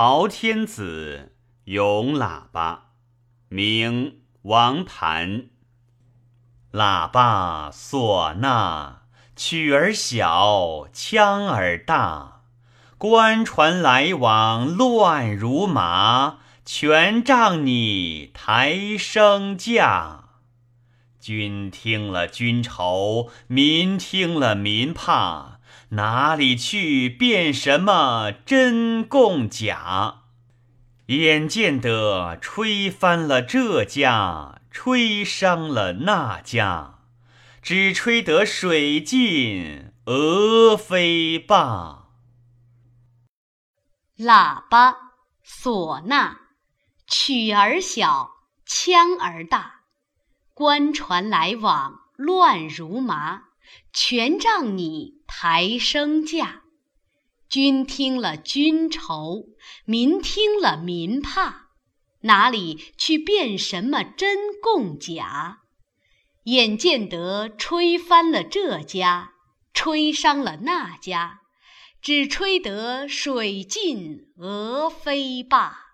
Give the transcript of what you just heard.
朝天子，咏喇叭，名王谭。喇叭唢呐，曲儿小，腔儿大，官船来往乱如麻，全仗你抬升价。君听了君愁，民听了民怕，哪里去辨什么真共假？眼见得吹翻了这家，吹伤了那家，只吹得水尽鹅飞罢。喇叭唢呐，曲儿小，腔儿大。官船来往乱如麻，全仗你抬升价。君听了君愁，民听了民怕，哪里去辨什么真共假？眼见得吹翻了这家，吹伤了那家，只吹得水尽鹅飞罢。